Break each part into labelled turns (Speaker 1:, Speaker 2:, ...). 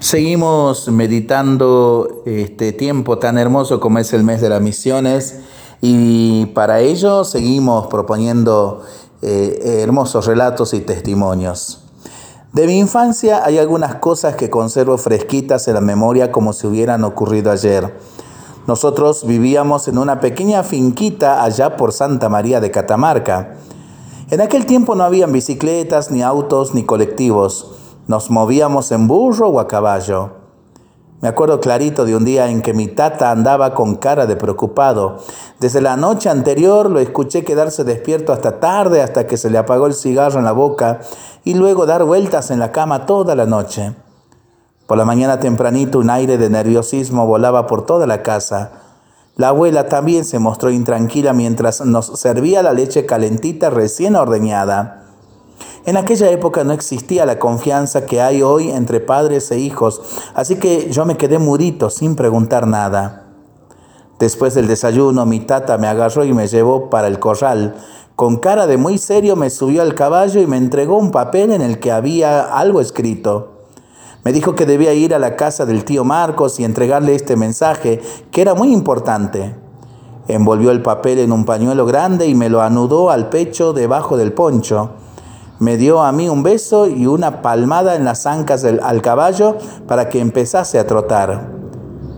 Speaker 1: Seguimos meditando este tiempo tan hermoso como es el mes de las misiones y para ello seguimos proponiendo eh, hermosos relatos y testimonios. De mi infancia hay algunas cosas que conservo fresquitas en la memoria como si hubieran ocurrido ayer. Nosotros vivíamos en una pequeña finquita allá por Santa María de Catamarca. En aquel tiempo no habían bicicletas, ni autos, ni colectivos. Nos movíamos en burro o a caballo. Me acuerdo clarito de un día en que mi tata andaba con cara de preocupado. Desde la noche anterior lo escuché quedarse despierto hasta tarde, hasta que se le apagó el cigarro en la boca y luego dar vueltas en la cama toda la noche. Por la mañana tempranito un aire de nerviosismo volaba por toda la casa. La abuela también se mostró intranquila mientras nos servía la leche calentita recién ordeñada. En aquella época no existía la confianza que hay hoy entre padres e hijos, así que yo me quedé murito sin preguntar nada. Después del desayuno, mi tata me agarró y me llevó para el corral. Con cara de muy serio me subió al caballo y me entregó un papel en el que había algo escrito. Me dijo que debía ir a la casa del tío Marcos y entregarle este mensaje, que era muy importante. Envolvió el papel en un pañuelo grande y me lo anudó al pecho debajo del poncho me dio a mí un beso y una palmada en las ancas del, al caballo para que empezase a trotar.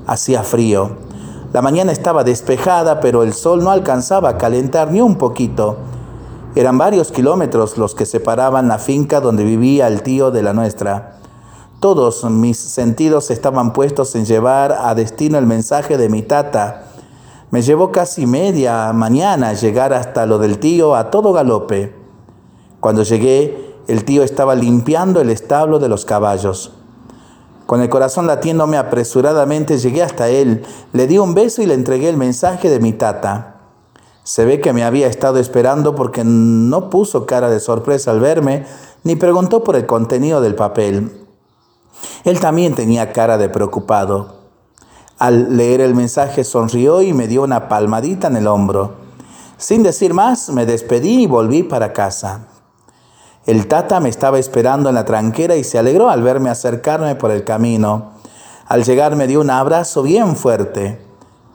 Speaker 1: Hacía frío. La mañana estaba despejada, pero el sol no alcanzaba a calentar ni un poquito. Eran varios kilómetros los que separaban la finca donde vivía el tío de la nuestra. Todos mis sentidos estaban puestos en llevar a destino el mensaje de mi tata. Me llevó casi media mañana llegar hasta lo del tío a todo galope. Cuando llegué, el tío estaba limpiando el establo de los caballos. Con el corazón latiéndome apresuradamente, llegué hasta él, le di un beso y le entregué el mensaje de mi tata. Se ve que me había estado esperando porque no puso cara de sorpresa al verme, ni preguntó por el contenido del papel. Él también tenía cara de preocupado. Al leer el mensaje sonrió y me dio una palmadita en el hombro. Sin decir más, me despedí y volví para casa. El tata me estaba esperando en la tranquera y se alegró al verme acercarme por el camino. Al llegar me dio un abrazo bien fuerte.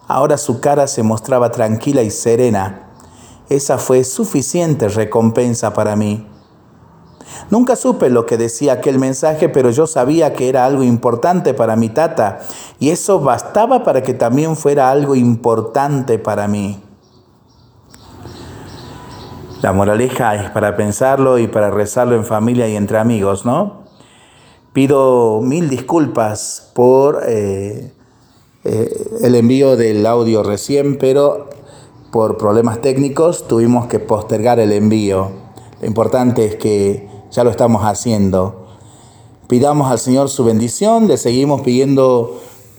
Speaker 1: Ahora su cara se mostraba tranquila y serena. Esa fue suficiente recompensa para mí. Nunca supe lo que decía aquel mensaje, pero yo sabía que era algo importante para mi tata, y eso bastaba para que también fuera algo importante para mí. La moraleja es para pensarlo y para rezarlo en familia y entre amigos, ¿no? Pido mil disculpas por eh, eh, el envío del audio recién, pero por problemas técnicos tuvimos que postergar el envío. Lo importante es que ya lo estamos haciendo. Pidamos al Señor su bendición, le seguimos pidiendo